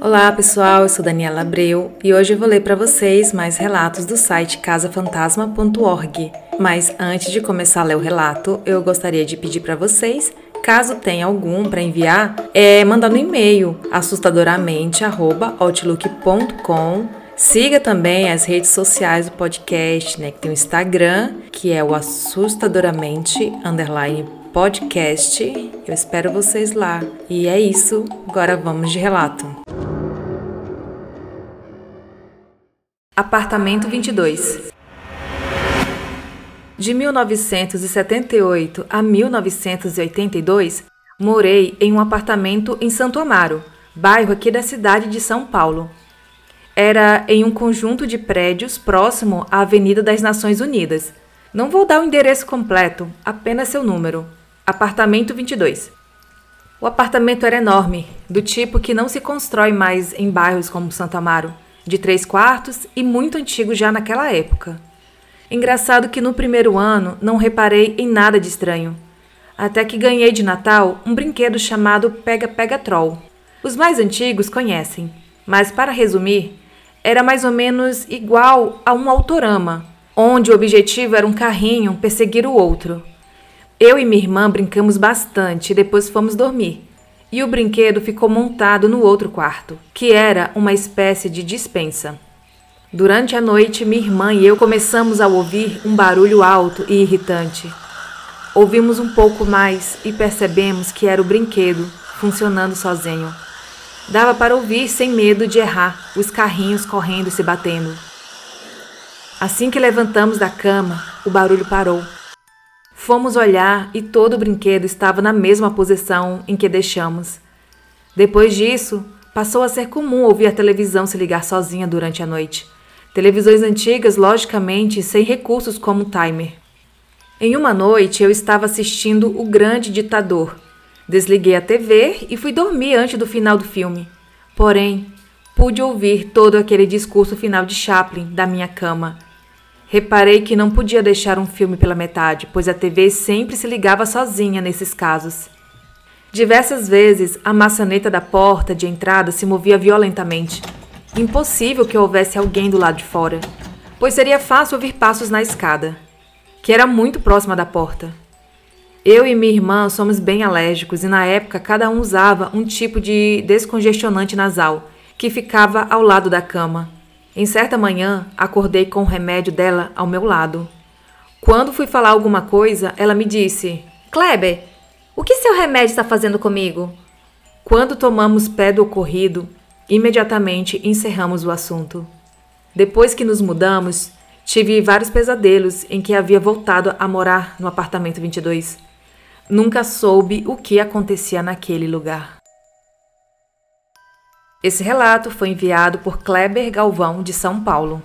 Olá pessoal, eu sou Daniela Abreu e hoje eu vou ler para vocês mais relatos do site casafantasma.org. Mas antes de começar a ler o relato, eu gostaria de pedir para vocês, caso tenha algum para enviar, é mandar no e-mail assustadoramente@outlook.com. Siga também as redes sociais do podcast, né, que tem o Instagram, que é o assustadoramente underline podcast. Eu espero vocês lá. E é isso. Agora vamos de relato. Apartamento 22. De 1978 a 1982, morei em um apartamento em Santo Amaro, bairro aqui da cidade de São Paulo. Era em um conjunto de prédios próximo à Avenida das Nações Unidas. Não vou dar o endereço completo, apenas seu número. Apartamento 22. O apartamento era enorme, do tipo que não se constrói mais em bairros como Santo Amaro de três quartos e muito antigo já naquela época. Engraçado que no primeiro ano não reparei em nada de estranho. Até que ganhei de Natal um brinquedo chamado Pega Pega Troll. Os mais antigos conhecem, mas para resumir, era mais ou menos igual a um autorama, onde o objetivo era um carrinho perseguir o outro. Eu e minha irmã brincamos bastante e depois fomos dormir e o brinquedo ficou montado no outro quarto, que era uma espécie de dispensa. Durante a noite, minha irmã e eu começamos a ouvir um barulho alto e irritante. Ouvimos um pouco mais e percebemos que era o brinquedo funcionando sozinho. Dava para ouvir sem medo de errar os carrinhos correndo e se batendo. Assim que levantamos da cama, o barulho parou. Fomos olhar e todo o brinquedo estava na mesma posição em que deixamos. Depois disso, passou a ser comum ouvir a televisão se ligar sozinha durante a noite. Televisões antigas, logicamente, sem recursos como timer. Em uma noite, eu estava assistindo O Grande Ditador. Desliguei a TV e fui dormir antes do final do filme. Porém, pude ouvir todo aquele discurso final de Chaplin da minha cama Reparei que não podia deixar um filme pela metade, pois a TV sempre se ligava sozinha nesses casos. Diversas vezes a maçaneta da porta de entrada se movia violentamente. Impossível que houvesse alguém do lado de fora, pois seria fácil ouvir passos na escada, que era muito próxima da porta. Eu e minha irmã somos bem alérgicos e na época cada um usava um tipo de descongestionante nasal que ficava ao lado da cama. Em certa manhã, acordei com o remédio dela ao meu lado. Quando fui falar alguma coisa, ela me disse: Kleber, o que seu remédio está fazendo comigo? Quando tomamos pé do ocorrido, imediatamente encerramos o assunto. Depois que nos mudamos, tive vários pesadelos em que havia voltado a morar no apartamento 22. Nunca soube o que acontecia naquele lugar. Esse relato foi enviado por Kleber Galvão, de São Paulo.